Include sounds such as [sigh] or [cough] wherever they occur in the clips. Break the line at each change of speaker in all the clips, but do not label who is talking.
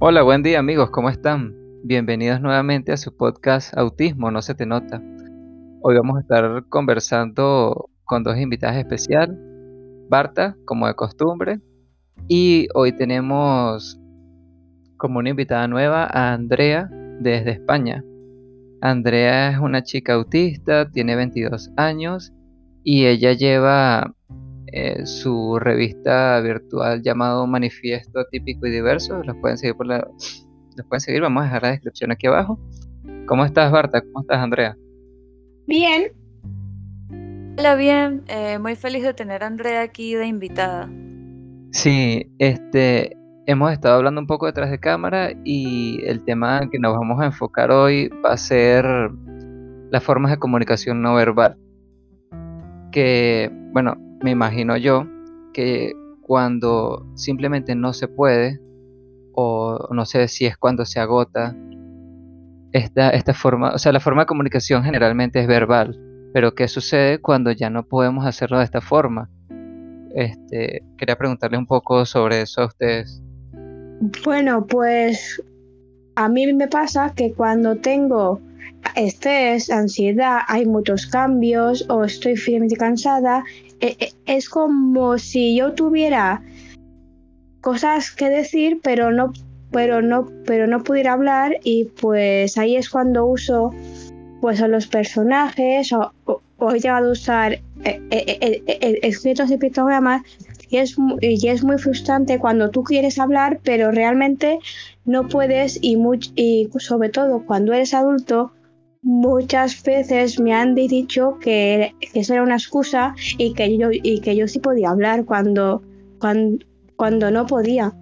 Hola, buen día amigos, ¿cómo están? Bienvenidos nuevamente a su podcast Autismo, no se te nota. Hoy vamos a estar conversando con dos invitadas especiales, Barta, como de costumbre, y hoy tenemos como una invitada nueva a Andrea desde España. Andrea es una chica autista, tiene 22 años y ella lleva eh, su revista virtual llamado Manifiesto Típico y Diverso. Los pueden seguir por la, los pueden seguir, vamos a dejar la descripción aquí abajo. ¿Cómo estás, Barta? ¿Cómo estás, Andrea?
Bien.
Hola, bien. Eh, muy feliz de tener a Andrea aquí de invitada.
Sí, este, hemos estado hablando un poco detrás de cámara y el tema que nos vamos a enfocar hoy va a ser las formas de comunicación no verbal. Que, bueno, me imagino yo que cuando simplemente no se puede, o no sé si es cuando se agota, esta, esta forma, o sea, la forma de comunicación generalmente es verbal, pero ¿qué sucede cuando ya no podemos hacerlo de esta forma? Este, quería preguntarle un poco sobre eso a ustedes.
Bueno, pues a mí me pasa que cuando tengo estrés, ansiedad, hay muchos cambios o estoy firmemente cansada, es como si yo tuviera cosas que decir, pero no, pero no, pero no pudiera hablar y pues ahí es cuando uso pues a los personajes o, he llegado a usar eh, eh, eh, escritos y pictogramas y es, y es muy frustrante cuando tú quieres hablar pero realmente no puedes y, y sobre todo cuando eres adulto muchas veces me han dicho que, eso era una excusa y que yo, y que yo sí podía hablar cuando, cuando, cuando no podía.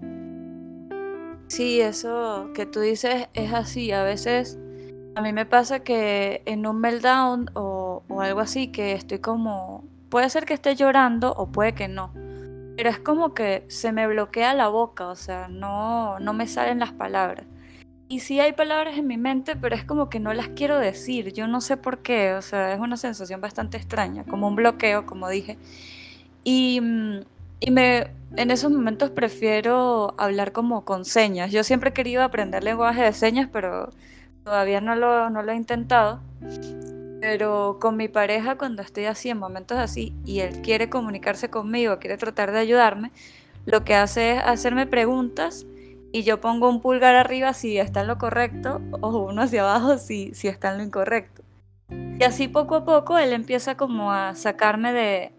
Sí, eso que tú dices es así. A veces a mí me pasa que en un meltdown o, o algo así, que estoy como... Puede ser que esté llorando o puede que no. Pero es como que se me bloquea la boca, o sea, no, no me salen las palabras. Y sí hay palabras en mi mente, pero es como que no las quiero decir. Yo no sé por qué. O sea, es una sensación bastante extraña, como un bloqueo, como dije. Y, mm, y me, en esos momentos prefiero hablar como con señas. Yo siempre he querido aprender lenguaje de señas, pero todavía no lo, no lo he intentado. Pero con mi pareja, cuando estoy así, en momentos así, y él quiere comunicarse conmigo, quiere tratar de ayudarme, lo que hace es hacerme preguntas y yo pongo un pulgar arriba si está en lo correcto o uno hacia abajo si, si está en lo incorrecto. Y así poco a poco él empieza como a sacarme de,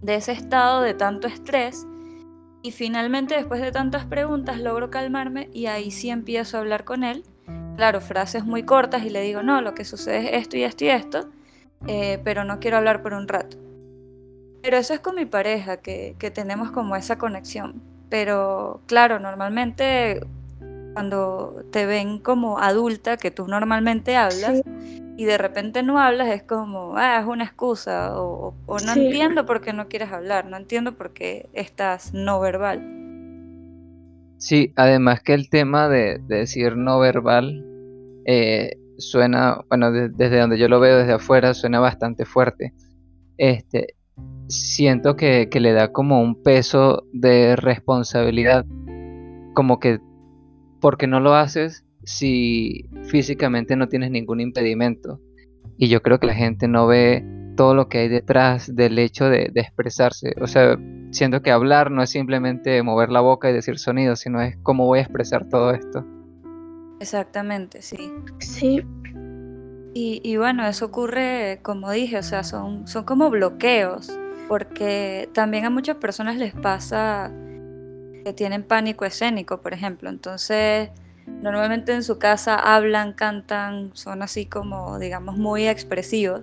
de ese estado de tanto estrés y finalmente después de tantas preguntas logro calmarme y ahí sí empiezo a hablar con él. Claro, frases muy cortas y le digo, no, lo que sucede es esto y esto y esto, eh, pero no quiero hablar por un rato. Pero eso es con mi pareja, que, que tenemos como esa conexión. Pero claro, normalmente cuando te ven como adulta, que tú normalmente hablas, y de repente no hablas, es como, ah, es una excusa, o, no entiendo por qué no quieres hablar, no entiendo por qué estás no verbal.
Sí, además que el tema de, decir no verbal eh, suena, bueno, desde donde yo lo veo desde afuera, suena bastante fuerte. Este, siento que, le da como un peso de responsabilidad, como que porque no lo haces si físicamente no tienes ningún impedimento. Y yo creo que la gente no ve todo lo que hay detrás del hecho de, expresarse. O sea, siento que hablar no es simplemente mover la boca y decir sonidos, sino es cómo voy a expresar todo esto.
Exactamente, sí.
Sí.
Y, bueno, eso ocurre, como dije, o sea, son, son como bloqueos porque también a muchas personas les pasa que tienen pánico escénico, por ejemplo. Entonces, normalmente en su casa hablan, cantan, son así como, digamos, muy expresivos.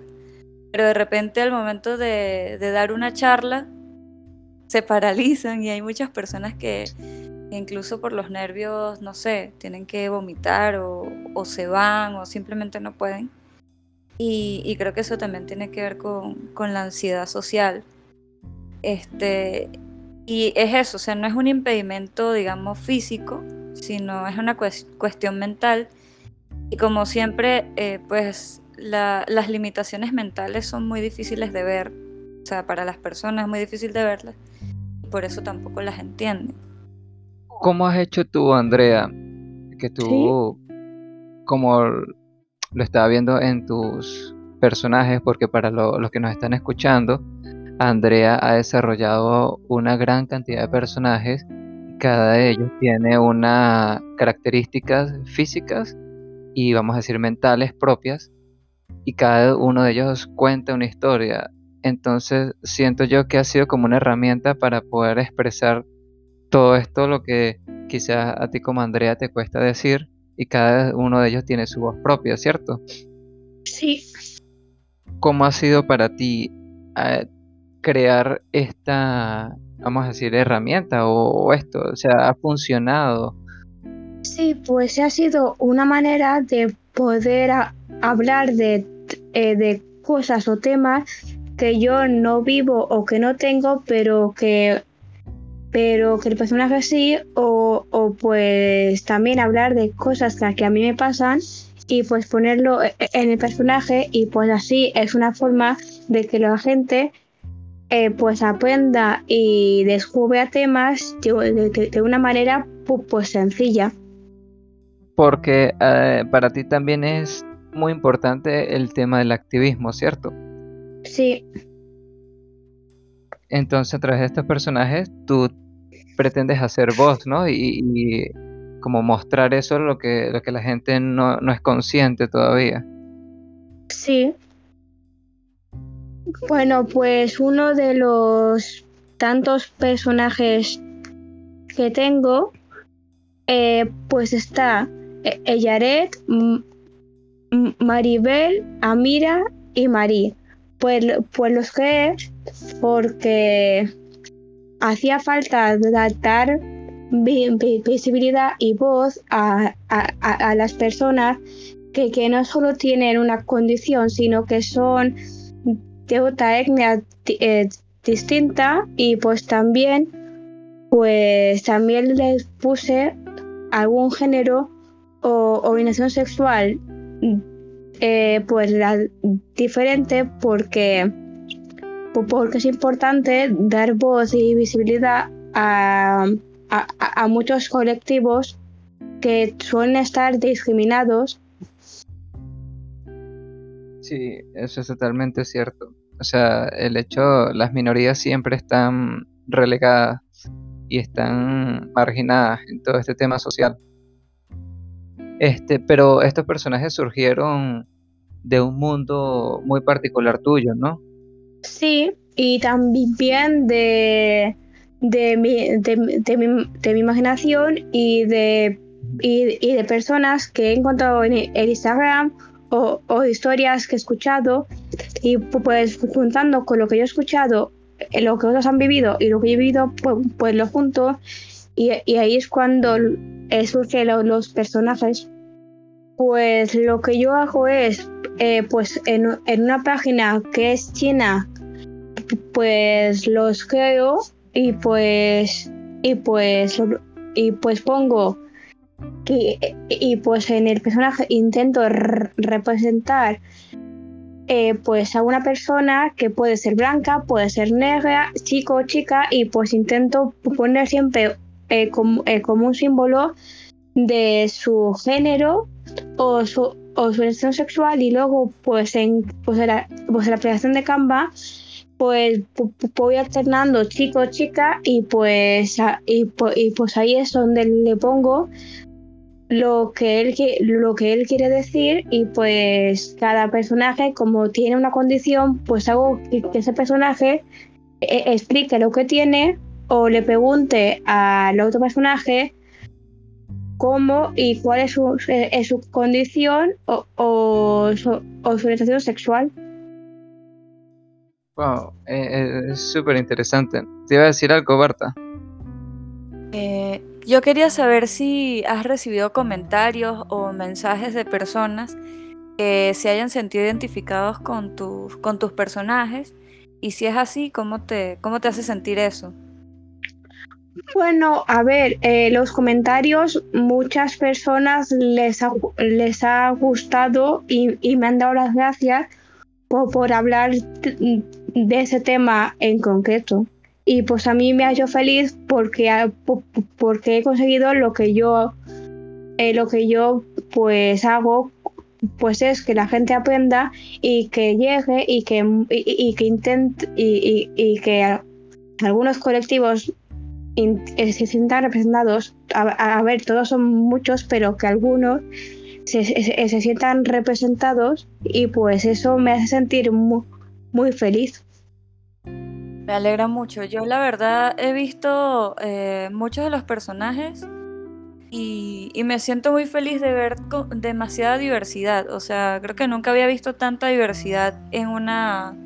Pero de repente al momento de, dar una charla, se paralizan y hay muchas personas que incluso por los nervios, no sé, tienen que vomitar o, se van o simplemente no pueden. Y, creo que eso también tiene que ver con, con la ansiedad social. Este, y es eso, o sea, no es un impedimento, digamos, físico, sino es una cuestión mental. Y como siempre, eh, pues las limitaciones mentales son muy difíciles de ver, o sea, para las personas es muy difícil de verlas, y por eso tampoco las entienden.
¿Cómo has hecho tú, Andrea? Que tú, como lo estaba viendo en tus personajes, porque para los que nos están escuchando, Andrea ha desarrollado una gran cantidad de personajes. Cada de ellos tiene unas características físicas y vamos a decir mentales propias. Y cada uno de ellos cuenta una historia. Entonces siento yo que ha sido como una herramienta para poder expresar todo esto, lo que quizás a ti como Andrea te cuesta decir. Y cada uno de ellos tiene su voz propia, ¿cierto?
Sí.
¿Cómo ha sido para ti eh, crear esta, vamos a decir, herramienta o, esto? O sea, ¿ha funcionado?
Sí, pues ha sido una manera de poder hablar de, eh, de cosas o temas que yo no vivo o que no tengo, pero que pero que el personaje sí, o, o, pues también hablar de cosas que, que, a mí me pasan y pues ponerlo e, e, en el personaje y pues así es una forma de que la gente eh, pues aprenda y descubra temas de, una manera pues sencilla.
Porque eh, para ti también es muy importante el tema del activismo, ¿cierto?
Sí.
Entonces a través de estos personajes tú pretendes hacer voz, ¿no? Y, como mostrar eso lo que, lo que la gente no, no es consciente todavía.
Sí, bueno, pues uno de los tantos personajes que tengo, eh, pues está Ellaret, Maribel, Amira y Marí. Pues, pues los que porque hacía falta dar visibilidad y voz a, las personas que, que no solo tienen una condición, sino que son de otra etnia eh, distinta y pues también pues también les puse algún género o orientación sexual eh, pues diferente porque porque es importante dar voz y visibilidad a, a muchos colectivos que suelen estar discriminados
Sí, eso es totalmente cierto. O sea, el hecho, las minorías siempre están relegadas y están marginadas en todo este tema social. Este, pero estos personajes surgieron de un mundo muy particular tuyo, ¿no?
Sí, y también de, de, mi, de, mi, imaginación y de, y, de personas que he encontrado en, en Instagram o, historias que he escuchado y pues juntando con lo que yo he escuchado, eh, lo que otros han vivido y lo que he vivido, pues, pues lo junto y, ahí es cuando surgen los personajes. Pues lo que yo hago es, eh, pues en, en, una página que es china, pues los creo y pues y pues y pues pongo y, pues en el personaje intento representar eh, pues a una persona que puede ser blanca, puede ser negra, chico o chica y pues intento poner siempre eh, como, eh, como, un símbolo de su género o su, o su orientación sexual y luego pues en, pues la, pues la aplicación de Canva pues voy alternando chico chica y pues y, y, pues ahí es donde le pongo lo que él lo que él quiere decir y pues cada personaje como tiene una condición pues hago que, ese personaje eh, explique lo que tiene o le pregunte al otro personaje cómo y cuál es su, eh, su condición o, su, orientación sexual.
Wow, eh, es súper interesante. Te iba a decir algo, Berta.
Yo quería saber si has recibido comentarios o mensajes de personas que se hayan sentido identificados con, tus con tus personajes y si es así, ¿cómo te, cómo te hace sentir eso?
Bueno, a ver, eh, los comentarios, muchas personas les ha, les ha gustado y, me han dado las gracias por, por hablar de ese tema en concreto. y pues a mí me ha hecho feliz porque, porque he conseguido lo que yo eh, lo que yo pues hago pues es que la gente aprenda y que llegue y que, y, que intente y, que algunos colectivos se sientan representados. A, ver, todos son muchos, pero que algunos se, sientan representados y pues eso me hace sentir muy, muy feliz.
Me alegra mucho. Yo la verdad he visto eh, muchos de los personajes y, me siento muy feliz de ver demasiada diversidad. O sea, creo que nunca había visto tanta diversidad en una,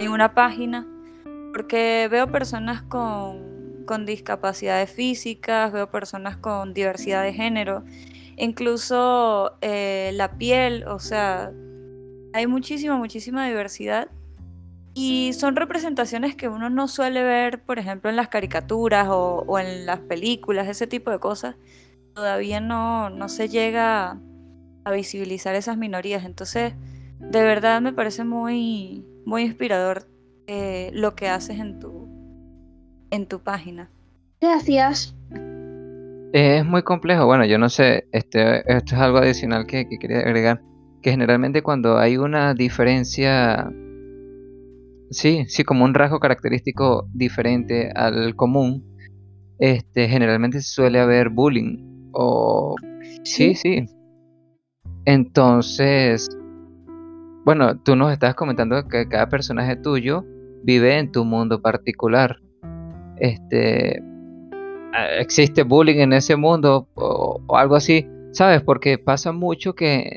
en una página, porque veo personas con, con discapacidades físicas, veo personas con diversidad de género, incluso eh, la piel, o sea, hay muchísima, muchísima diversidad. Y son representaciones que uno no suele ver, por ejemplo, en las caricaturas o, o en las películas, ese tipo de cosas todavía no, no se llega a visibilizar esas minorías. Entonces, de verdad me parece muy, muy inspirador eh, lo que haces en tu, en tu página.
Gracias.
Es muy complejo. Bueno, yo no sé, este, esto es algo adicional que, que quería agregar. Que generalmente cuando hay una diferencia, sí, sí, como un rasgo característico diferente al común, este, generalmente suele haber bullying o sí, sí. Entonces, bueno, tú nos estás comentando que cada personaje tuyo vive en tu mundo particular. Este, ah, existe bullying en ese mundo o, algo así, ¿sabes? Porque pasa mucho que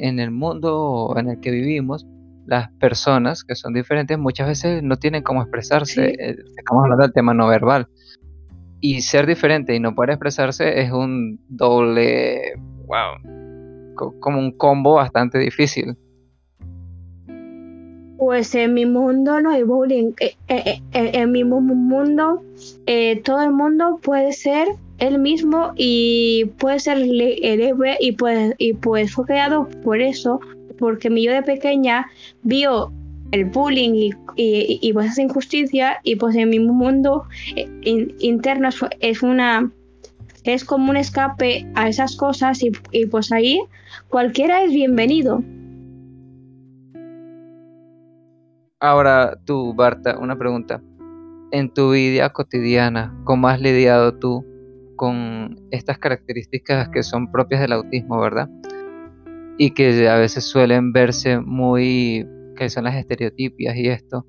en, el mundo en el que vivimos, las personas que son diferentes muchas veces no tienen cómo expresarse. Eh, estamos hablando del tema no verbal y ser diferente y no poder expresarse es un doble, wow, como un combo bastante difícil.
Pues en mi mundo no hay bullying. Eh, eh, eh, en mi mundo todo el mundo puede ser el mismo y puede ser héroe y pues, y pues fue creado por eso, porque mi yo de pequeña vio el bullying y, y, pues esa injusticia y pues en mi mundo interno es una es como un escape a esas cosas y, y pues ahí cualquiera es bienvenido.
Ahora tú, Barta, una pregunta. En tu vida cotidiana, ¿cómo has lidiado tú con estas características que son propias del autismo, verdad? Y que a veces suelen verse muy que son las estereotipias y esto,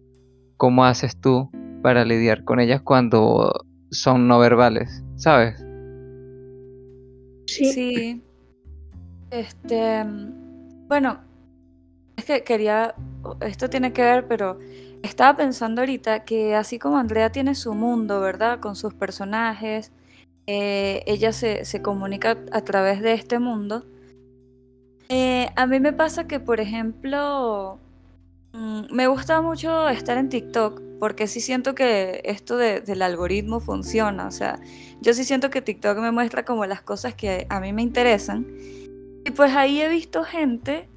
¿cómo haces tú para lidiar con ellas cuando son no verbales? ¿Sabes?
Sí. sí. Este, bueno, es que quería, esto tiene que ver, pero estaba pensando ahorita que así como Andrea tiene su mundo, ¿verdad? Con sus personajes, eh, ella se, se, comunica a través de este mundo. Eh, a mí me pasa que, por ejemplo, Mm, me gusta mucho estar en TikTok porque sí siento que esto del algoritmo funciona. O sea, yo sí siento que TikTok me muestra como las cosas que a mí me interesan. Y pues ahí he visto gente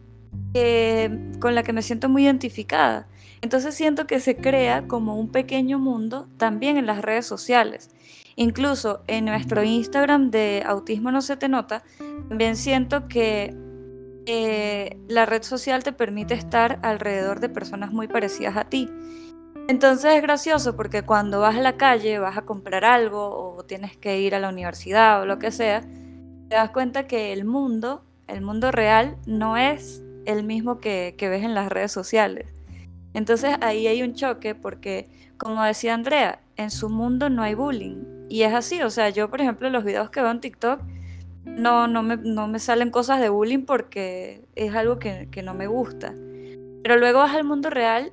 con la que me siento muy identificada. Entonces siento que se crea como un pequeño mundo también en las redes sociales. Incluso en nuestro Instagram de Autismo No Se Te Nota, también siento que eh, la red social te permite estar alrededor de personas muy parecidas a ti. Entonces es gracioso porque cuando vas a la calle, vas a comprar algo o tienes que ir a la universidad o lo que sea, te das cuenta que el mundo, el mundo real, no es el mismo que, que ves en las redes sociales. Entonces ahí hay un choque porque, como decía Andrea, en su mundo no hay bullying. Y es así, o sea, yo por ejemplo los videos que veo en TikTok, no, no me, no me salen cosas de bullying porque es algo que, no me gusta. Pero luego vas al mundo real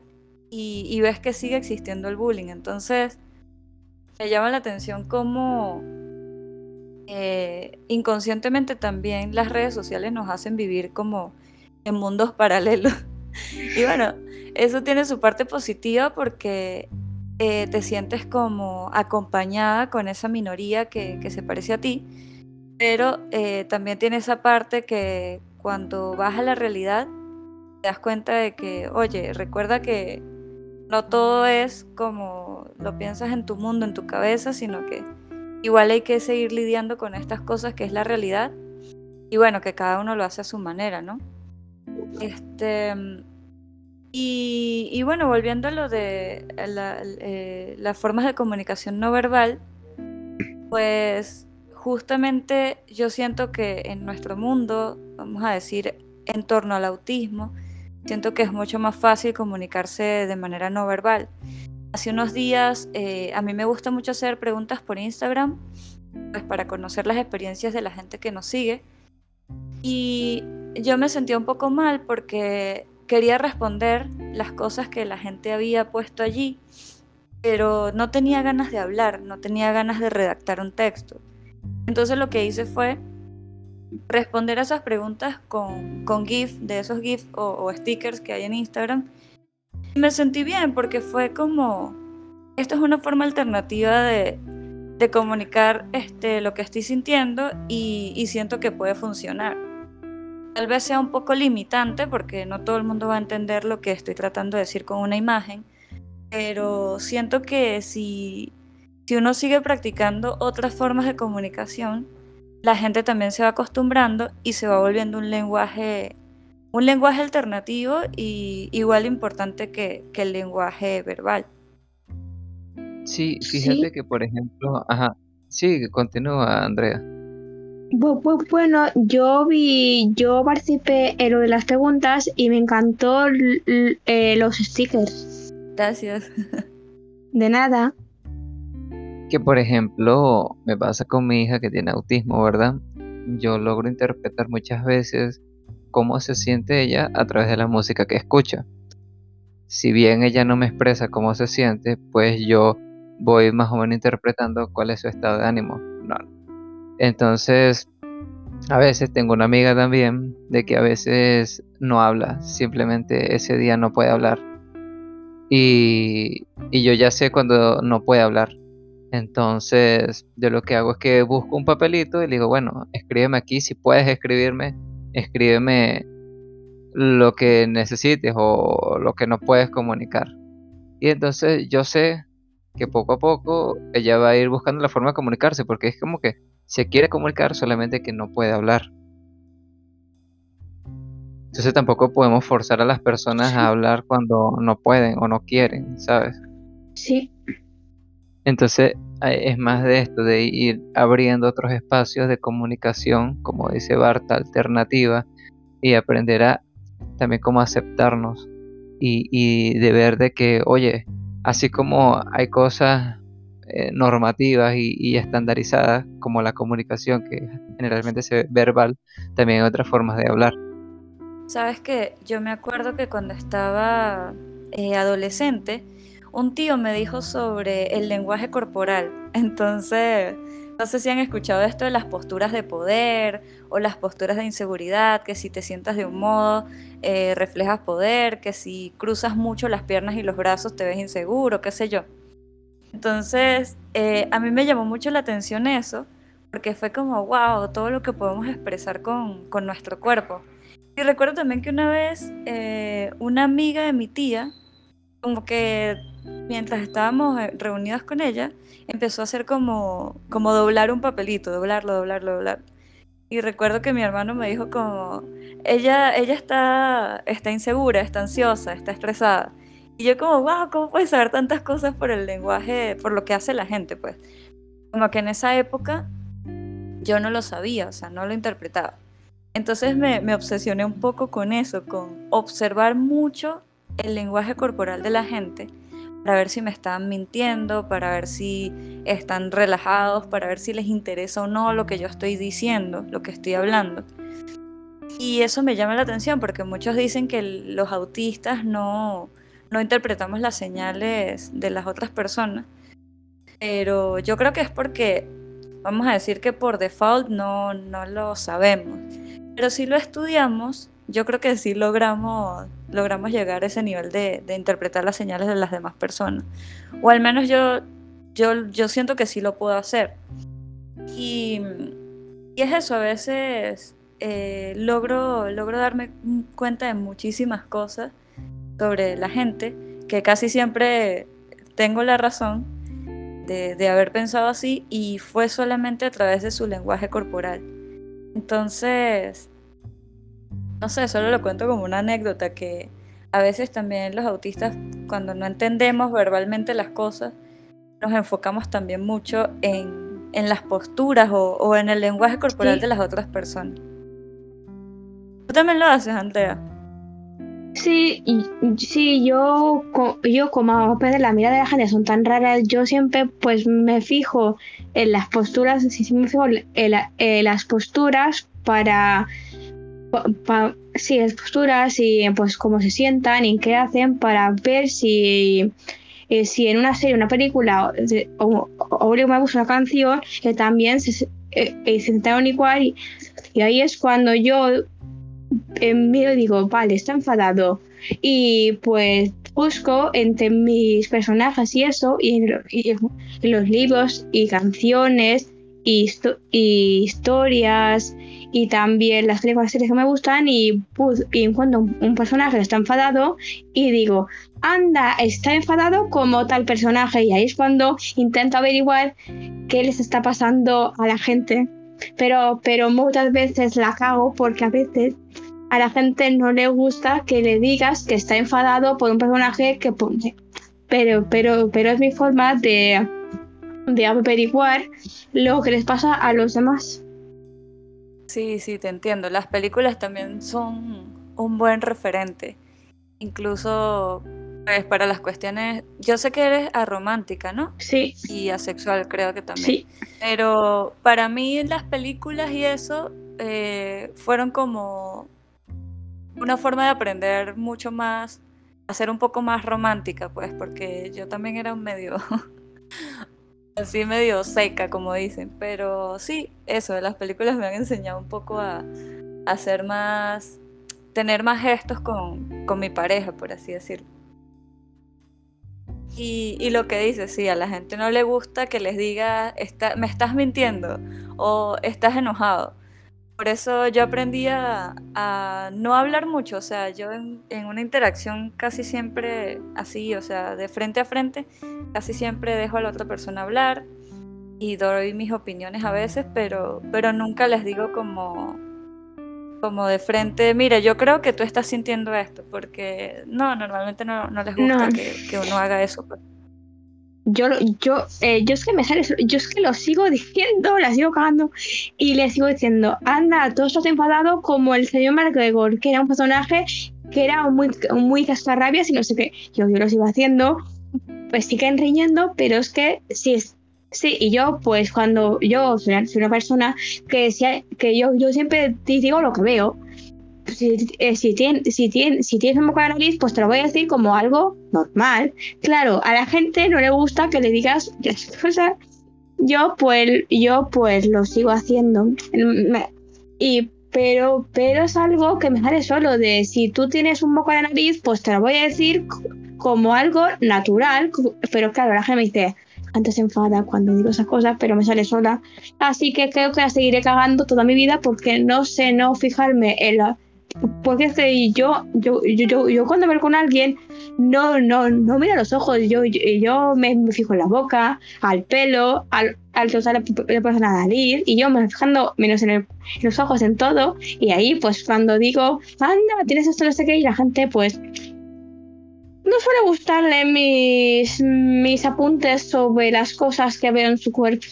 y, ves que sigue existiendo el bullying. Entonces, me llama la atención cómo eh, inconscientemente también las redes sociales nos hacen vivir como en mundos [laughs] paralelos. y bueno, eso tiene su parte positiva porque eh, te sientes como acompañada con esa minoría que, que se parece a ti pero eh, también tiene esa parte que cuando vas a la realidad te das cuenta de que, oye, recuerda que no todo es como lo piensas en tu mundo, en tu cabeza, sino que igual hay que seguir lidiando con estas cosas que es la realidad. Y bueno, que cada uno lo hace a su manera, ¿no? Este, y, bueno, volviendo a lo de eh, las formas de comunicación no verbal, pues justamente yo siento que en nuestro mundo, vamos a decir, en torno al autismo, siento que es mucho más fácil comunicarse de manera no verbal. Hace unos días eh, a mí me gusta mucho hacer preguntas por Instagram, pues para conocer las experiencias de la gente que nos sigue. Y yo me sentía un poco mal porque quería responder las cosas que la gente había puesto allí, pero no tenía ganas de hablar, no tenía ganas de redactar un texto. Entonces lo que hice fue responder a esas preguntas con, con GIF, de esos GIF o, stickers que hay en Instagram. Y me sentí bien porque fue como, esto es una forma alternativa de, comunicar este, lo que estoy sintiendo y siento que puede funcionar. Tal vez sea un poco limitante porque no todo el mundo va a entender lo que estoy tratando de decir con una imagen, pero siento que si, si uno sigue practicando otras formas de comunicación, la gente también se va acostumbrando y se va volviendo un lenguaje, un lenguaje alternativo y igual importante que, el lenguaje verbal.
Sí, fíjate que por ejemplo, ajá, sí, continúa Andrea.
Bueno, yo vi, yo participé en lo de las preguntas y me encantó eh, los stickers.
Gracias.
De nada
que, por ejemplo, me pasa con mi hija que tiene autismo, ¿verdad? Yo logro interpretar muchas veces cómo se siente ella a través de la música que escucha. Si bien ella no me expresa cómo se siente, pues yo voy más o menos interpretando cuál es su estado de ánimo. Entonces, a veces tengo una amiga también de que a veces no habla, simplemente ese día no puede hablar. Y, y yo ya sé cuando no puede hablar. Entonces, yo lo que hago es que busco un papelito y le digo, bueno, escríbeme aquí, si puedes escribirme, escríbeme lo que necesites o lo que no puedes comunicar. Y entonces yo sé que poco a poco ella va a ir buscando la forma de comunicarse, porque es como que se quiere comunicar solamente que no puede hablar. Entonces tampoco podemos forzar a las personas a hablar cuando no pueden o no quieren, ¿sabes?
Sí.
Entonces es más de esto, de ir abriendo otros espacios de comunicación, como dice Barta, alternativa, y aprender a también cómo aceptarnos y, de ver de que, oye, así como hay cosas eh, normativas y, estandarizadas, como la comunicación, que generalmente se ve verbal, también hay otras formas de hablar.
Sabes que yo me acuerdo que cuando estaba eh, adolescente, un tío me dijo sobre el lenguaje corporal. [laughs] Entonces, no sé si han escuchado esto de las posturas de poder o las posturas de inseguridad, que si te sientas de un modo eh, reflejas poder, que si cruzas mucho las piernas y los brazos te ves inseguro, qué sé yo. Entonces, eh, a mí me llamó mucho la atención eso, porque fue como, wow, todo lo que podemos expresar con, nuestro cuerpo. Y recuerdo también que una vez eh, una amiga de mi tía, como que mientras estábamos eh, reunidas con ella, empezó a hacer como, como doblar un papelito, doblarlo, doblarlo, doblarlo. Y recuerdo que mi hermano me dijo como, ella, ella está, está insegura, está ansiosa, está estresada. Y yo como, wow, ¿cómo puedes saber tantas cosas por el lenguaje, por lo que hace la gente? Pues como que en esa época yo no lo sabía, o sea, no lo interpretaba. Entonces me, me obsesioné un poco con eso, con observar mucho el lenguaje corporal de la gente para ver si me están mintiendo, para ver si están relajados, para ver si les interesa o no lo que yo estoy diciendo, lo que estoy hablando. Y eso me llama la atención porque muchos dicen que los autistas no, no interpretamos las señales de las otras personas, pero yo creo que es porque, vamos a decir que por default no, no lo sabemos. Pero si lo estudiamos, yo creo que sí logramos, logramos llegar a ese nivel de, interpretar las señales de las demás personas. O al menos yo, yo, yo siento que sí lo puedo hacer. Y, es eso, a veces eh, logro, logro darme cuenta de muchísimas cosas sobre la gente que casi siempre tengo la razón de, de haber pensado así y fue solamente a través de su lenguaje corporal. Entonces, no sé, solo lo cuento como una anécdota que a veces también los autistas, cuando no entendemos verbalmente las cosas, nos enfocamos también mucho en, en las posturas o, o, en el lenguaje corporal
Sí.
de las otras personas. ¿Tú también lo haces, Andrea?
Sí, sí, yo, yo como pues, la mirada de la gente son tan raras, yo siempre pues me fijo en las posturas, sí, sí me fijo en, la- las posturas para, pa- pa- sí, las posturas y pues cómo se sientan y qué hacen para ver si, eh, si en una serie, una película o, de- o, me gusta una canción que también se, eh, eh, se sentaron igual y ahí es cuando yo miro y digo, vale, está enfadado. Y pues busco entre mis personajes y eso, y en, lo- y en los libros y canciones y, histo- y historias y también las películas series que me gustan y, bus- y encuentro un, un personaje que está enfadado y digo, anda, está enfadado como tal personaje y ahí es cuando intento averiguar qué les está pasando a la gente. Pero, pero muchas veces la cago porque a veces a la gente no le gusta que le digas que está enfadado por un personaje que pone. Pero, pero, pero es mi forma de, de averiguar lo que les pasa a los demás.
Sí, sí, te entiendo. Las películas también son un buen referente. Incluso pues, para las cuestiones... Yo sé que eres aromántica, ¿no?
Sí,
Y asexual creo que también.
sí,
Pero para mí las películas y eso eh, fueron como una forma de aprender mucho más, a ser un poco más romántica, pues, porque yo también era un medio, [laughs] así medio seca, como dicen. Pero sí, eso, las películas me han enseñado un poco a, a ser más, tener más gestos con, con mi pareja, por así decirlo. Y, y lo que dice, sí, a la gente no le gusta que les diga, está, me estás mintiendo o estás enojado. Por eso yo aprendí a, a no hablar mucho, o sea, yo en, en una interacción casi siempre así, o sea, de frente a frente, casi siempre dejo a la otra persona hablar y doy mis opiniones a veces, pero, pero nunca les digo como, como de frente, mira, yo creo que tú estás sintiendo esto, porque no, normalmente no, no les gusta
No.
que, que uno haga eso. pues.
yo, yo, eh, yo es que me sale, yo es que lo sigo diciendo, la sigo cagando y le sigo diciendo, anda, todo estás enfadado como el señor McGregor, que era un personaje que era muy, muy cascarrabias y no sé qué. Yo, yo lo sigo haciendo, pues siguen riñendo, pero es que sí es. Sí, y yo, pues cuando yo soy una, persona que, que yo, yo siempre digo lo que veo. Si, eh, si, tien- si, tien- si tienes un moco la nariz, pues te lo voy a decir como algo normal. Claro, a la gente no le gusta que le digas [laughs] las cosas. Yo pues, yo pues lo sigo haciendo. Me- Y, pero, pero es algo que me sale solo de si tú tienes un moco la nariz, pues te lo voy a decir como algo natural. Pero claro, la gente me dice, antes se enfada cuando digo esas cosas, pero me sale sola. Así que creo que la seguiré cagando toda mi vida porque no sé no fijarme en la... Porque es que yo, yo, yo, yo, yo cuando hablo con alguien no, no, no miro a los ojos, yo, yo, me, me fijo en la boca, al pelo, al, al total le pasa la nariz, y yo me fijando menos en, el- en los ojos, en todo, y ahí pues cuando digo, anda, tienes esto, no sé qué, y la gente pues no suele gustarle mis, mis apuntes sobre las cosas que veo en su cuerpo.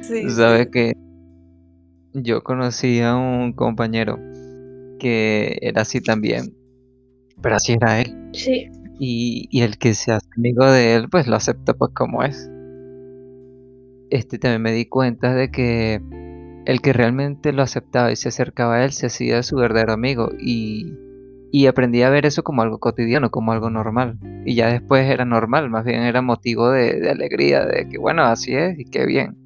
Sí,
Sabes
sí.
que yo conocí a un compañero que era así también, pero así era él.
Sí,
Y, y el que se hace amigo de él, pues lo acepta pues como es. Este también me di cuenta de que el que realmente lo aceptaba y se acercaba a él se hacía su verdadero amigo y, y aprendí a ver eso como algo cotidiano, como algo normal. Y ya después era normal, más bien era motivo de, alegría, de que bueno, así es y qué bien.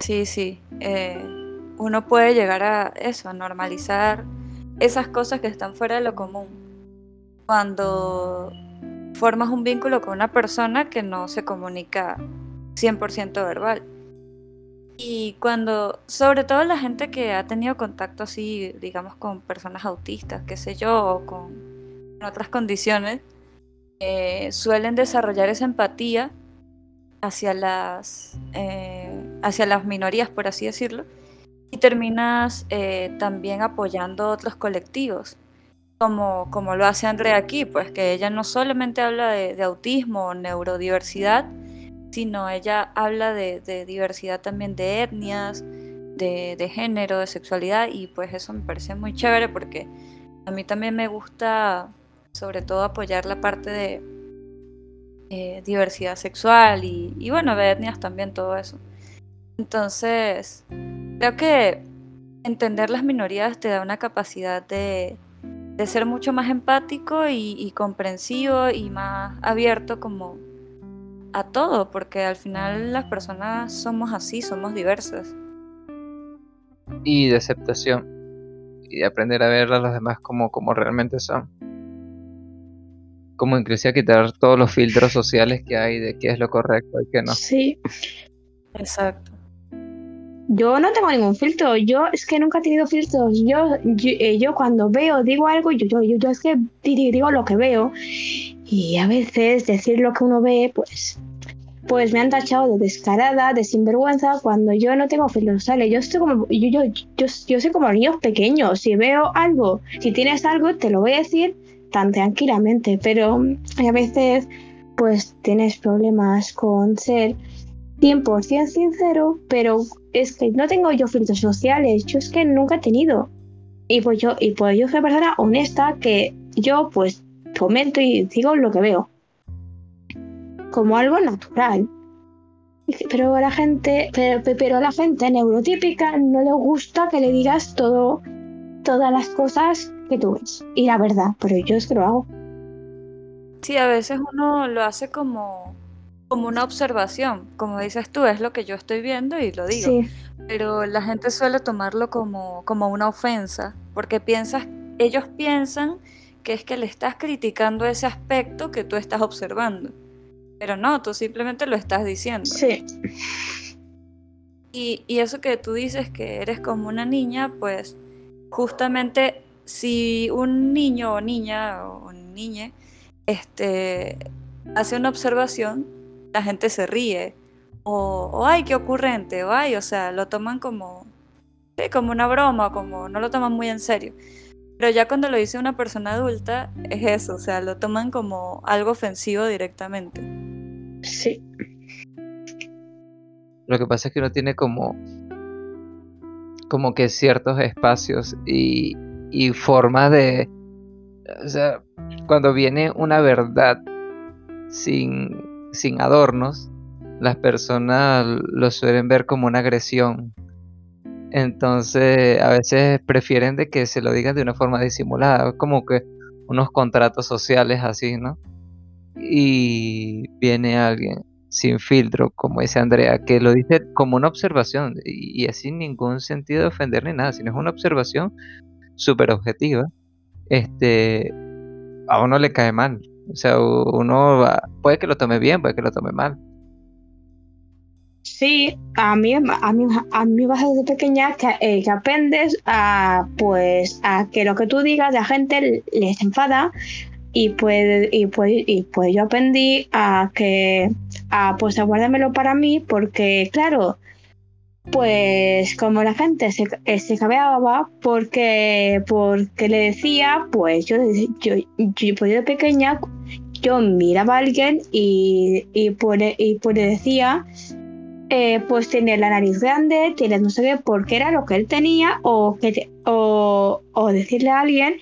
Sí, sí. eh, uno puede llegar a eso, a normalizar esas cosas que están fuera de lo común. Cuando formas un vínculo con una persona que no se comunica 100% verbal. Y cuando, sobre todo la gente que ha tenido contacto así, digamos, con personas autistas, qué sé yo, o con otras condiciones, eh, suelen desarrollar esa empatía hacia las, eh, hacia las minorías, por así decirlo, y terminas eh, también apoyando otros colectivos, como, como lo hace Andrea aquí, pues que ella no solamente habla de, autismo o neurodiversidad, sino ella habla de, diversidad también de etnias, de, género, de sexualidad, y pues eso me parece muy chévere porque a mí también me gusta sobre todo apoyar la parte de eh, diversidad sexual y, bueno, de etnias también, todo eso. Entonces, creo que entender las minorías te da una capacidad de, ser mucho más empático y, comprensivo y más abierto como a todo, porque al final las personas somos así, somos diversas.
Y de aceptación. Y de aprender a ver a los demás como, como realmente son como inclusive quitar todos los filtros sociales que hay de qué es lo correcto y qué no.
Sí.
Exacto.
Yo no tengo ningún filtro, yo es que nunca he tenido filtros. Yo, yo, eh, cuando veo, digo algo, yo, yo, yo, es que digo lo que veo. Y a veces decir lo que uno ve, pues, pues me han tachado de descarada, de sinvergüenza, cuando yo no tengo filtros sociales. Yo estoy como, yo, yo, yo, yo soy como niños pequeños. Si veo algo, si tienes algo, te lo voy a decir tan tranquilamente, pero a veces pues tienes problemas con ser 100% sincero, pero es que no tengo yo filtros sociales, yo es que nunca he tenido. Y pues yo, y pues yo soy una persona honesta que yo pues comento y digo lo que veo. Como algo natural. Pero a la gente, pero, pero la gente neurotípica no le gusta que le digas todo, todas las cosas que tú ves. Y la verdad, pero yo es que lo hago.
Sí, a veces uno lo hace como, como una observación, como dices tú, es lo que yo estoy viendo y lo digo. Pero la gente suele tomarlo como, como una ofensa, porque piensas, ellos piensan que es que le estás criticando ese aspecto que tú estás observando. Pero no, tú simplemente lo estás diciendo.
Sí.
Y, y eso que tú dices que eres como una niña, pues justamente si un niño o niña o niñe este, hace una observación, la gente se ríe. O, ay, qué ocurrente, o ay, o sea, lo toman como, como una broma, como no lo toman muy en serio. Pero ya cuando lo dice una persona adulta, es eso, o sea, lo toman como algo ofensivo directamente.
Sí.
Lo que pasa es que uno tiene como como que ciertos espacios y, y formas de... O sea, cuando viene una verdad sin, sin adornos, las personas lo suelen ver como una agresión. Entonces, a veces prefieren de que se lo digan de una forma disimulada, como que unos contratos sociales así, ¿no? Y viene alguien sin filtro, como dice Andrea, que lo dice como una observación y, sin ningún sentido de ofender ni nada, sino es una observación súper objetiva, este, a uno le cae mal. O sea, uno puede que lo tome bien, puede que lo tome mal.
Sí, a mí, a mí, a mí vas desde pequeña que, eh, que, aprendes a, pues, a que lo que tú digas la gente les enfada y pues, y pues, y pues yo aprendí a que, a pues a guardármelo para mí porque, claro, pues como la gente se, eh, se cabeaba porque, porque le decía, pues yo, yo, yo, pues de pequeña, yo miraba a alguien y, y, por, y por le decía, eh, pues tiene la nariz grande, tiene no sé qué, porque era lo que él tenía, o, que, o, o decirle a alguien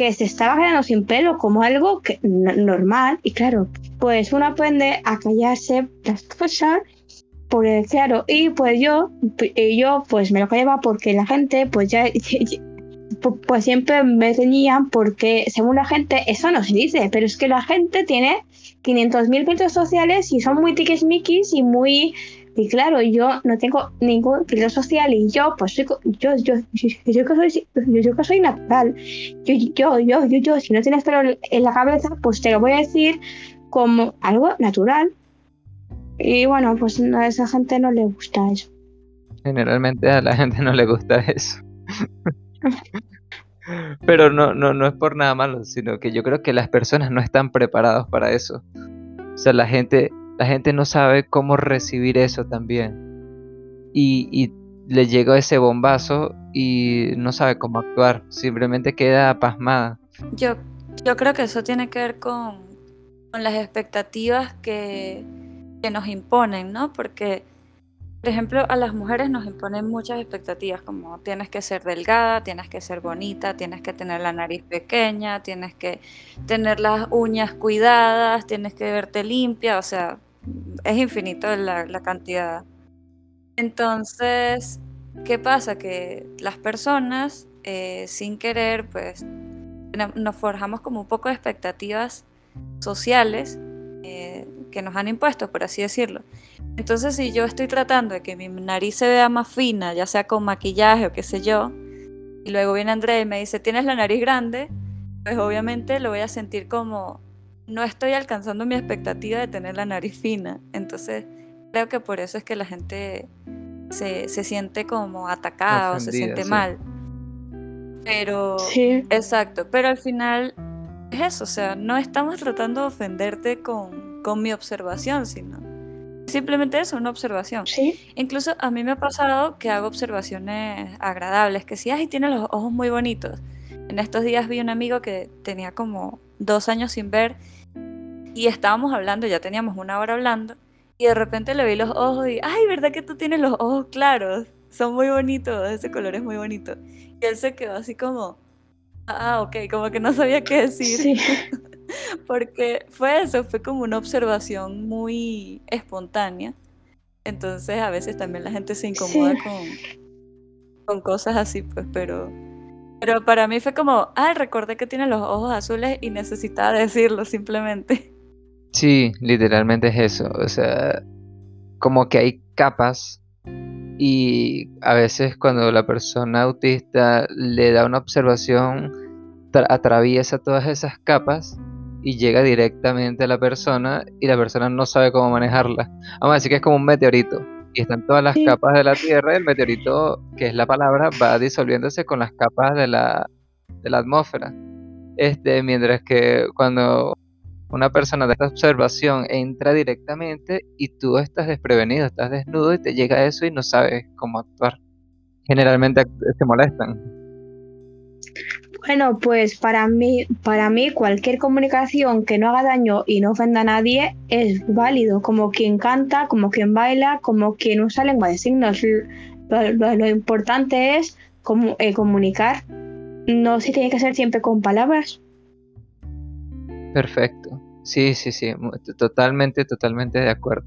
que se estaba quedando sin pelo como algo normal. Y claro, pues uno aprende a callarse las cosas porque claro, y pues yo, yo pues me lo callaba porque la gente pues ya, [laughs] pues siempre me tenían porque según la gente eso no se dice, pero es que la gente tiene 500.000 filtros sociales y son muy tiquismiquis y muy... Y claro, yo no tengo ningún filtro social y yo pues soy, yo, yo, yo, yo, que soy, yo, que soy natural. Yo, yo, yo, yo, yo, si no tienes pelo en la cabeza, pues te lo voy a decir como algo natural y bueno, pues a esa gente no le gusta eso.
Generalmente a la gente no le gusta eso. [laughs] Pero no, no, no es por nada malo, sino que yo creo que las personas no están preparadas para eso. O sea, la gente, la gente no sabe cómo recibir eso también. Y, y le llega ese bombazo y no sabe cómo actuar. Simplemente queda pasmada.
Yo, yo creo que eso tiene que ver con, con las expectativas que, que nos imponen, ¿no? Porque por ejemplo, a las mujeres nos imponen muchas expectativas, como tienes que ser delgada, tienes que ser bonita, tienes que tener la nariz pequeña, tienes que tener las uñas cuidadas, tienes que verte limpia, o sea, es infinito la, cantidad. Entonces, ¿qué pasa? Que las personas, eh, sin querer, pues nos forjamos como un poco de expectativas sociales eh, que nos han impuesto, por así decirlo. Entonces, si yo estoy tratando de que mi nariz se vea más fina, ya sea con maquillaje o qué sé yo, y luego viene André y me dice, tienes la nariz grande, pues obviamente lo voy a sentir como, no estoy alcanzando mi expectativa de tener la nariz fina. Entonces, creo que por eso es que la gente se, siente como atacada o se siente mal. Pero, sí. exacto, pero al final es eso, o sea, no estamos tratando de ofenderte con, con mi observación, sino Simplemente eso, una observación.
Sí.
Incluso a mí me ha pasado que hago observaciones agradables, que si, ay, tiene los ojos muy bonitos. En estos días vi un amigo que tenía como dos años sin ver y estábamos hablando, ya teníamos una hora hablando, y de repente le vi los ojos y, ay, ¿verdad que tú tienes los ojos claros? Son muy bonitos, ese color es muy bonito. Y él se quedó así como, ah, ok, como que no sabía qué decir. Sí. [laughs] porque fue eso, fue como una observación muy espontánea. Entonces a veces también la gente se incomoda con, con cosas así, pues, pero, pero para mí fue como, ah, recordé que tiene los ojos azules y necesitaba decirlo simplemente.
Sí, literalmente es eso, o sea, como que hay capas y a veces cuando la persona autista le da una observación, atraviesa todas esas capas y llega directamente a la persona y la persona no sabe cómo manejarla. Vamos a decir que es como un meteorito y están todas las capas de la Tierra y el meteorito, que es la palabra, va disolviéndose con las capas de la, de la atmósfera. Este, mientras que cuando una persona de esta observación entra directamente y tú estás desprevenido, estás desnudo y te llega eso y no sabes cómo actuar. Generalmente se molestan.
Bueno, pues para mí, para mí cualquier comunicación que no haga daño y no ofenda a nadie es válido, como quien canta, como quien baila, como quien usa lengua de signos. Lo, importante es como, eh, comunicar, no si tiene que ser siempre con palabras.
Perfecto. Sí, sí, sí, totalmente, totalmente de acuerdo.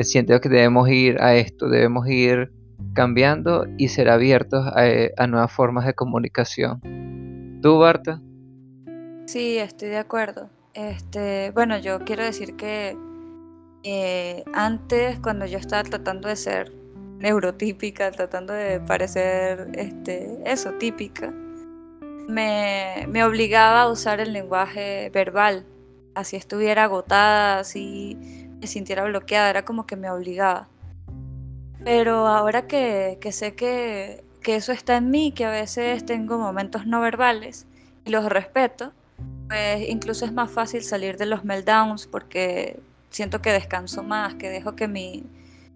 Siento que debemos ir a esto, debemos ir cambiando y ser abiertos a, eh, a nuevas formas de comunicación. ¿Tú, Barta?
Sí, estoy de acuerdo. Este, bueno, yo quiero decir que eh, antes, cuando yo estaba tratando de ser neurotípica, tratando de parecer este, eso, típica, me, me obligaba a usar el lenguaje verbal. Así estuviera agotada, así me sintiera bloqueada, era como que me obligaba. Pero ahora que, que sé que que eso está en mí, que a veces tengo momentos no verbales y los respeto, pues incluso es más fácil salir de los meltdowns porque siento que descanso más, que dejo que mi,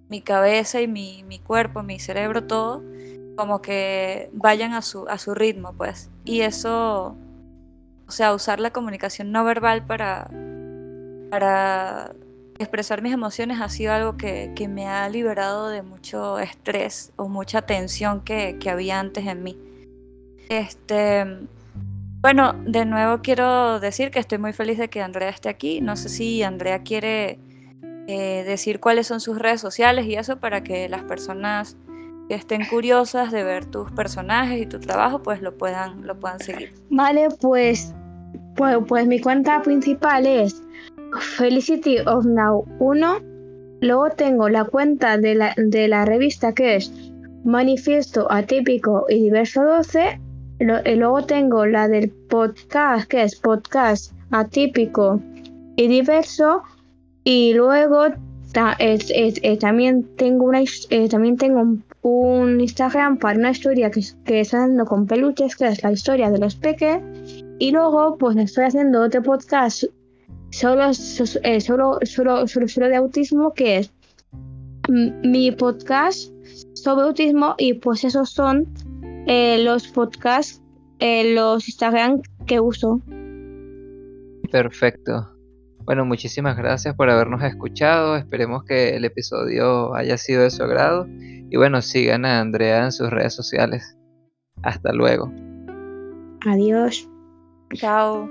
mi cabeza y mi, mi, cuerpo, mi cerebro, todo, como que vayan a su, a su ritmo, pues. Y eso, o sea, usar la comunicación no verbal para, para expresar mis emociones ha sido algo que, me ha liberado de mucho estrés o mucha tensión que, había antes en mí. Este, bueno, de nuevo quiero decir que estoy muy feliz de que Andrea esté aquí. No sé si Andrea quiere eh, decir cuáles son sus redes sociales y eso para que las personas que estén curiosas de ver tus personajes y tu trabajo, pues lo puedan, lo puedan seguir.
Vale, pues, pues, pues mi cuenta principal es Felicity of Now 1. Luego tengo la cuenta de la, de la revista que es Manifiesto Atípico y Diverso 12. y luego tengo la del podcast que es Podcast Atípico y Diverso. Y luego también tengo una también tengo un, Instagram para una historia que, que está haciendo con peluches, que es la historia de los peques. Y luego, pues estoy haciendo otro podcast solo, solo, solo, solo, solo de autismo, que es mi podcast sobre autismo. Y pues esos son los podcasts, los Instagram que uso.
Perfecto. Bueno, muchísimas gracias por habernos escuchado. Esperemos que el episodio haya sido de su agrado. Y bueno, sigan a Andrea en sus redes sociales. Hasta luego.
Adiós.
Chao.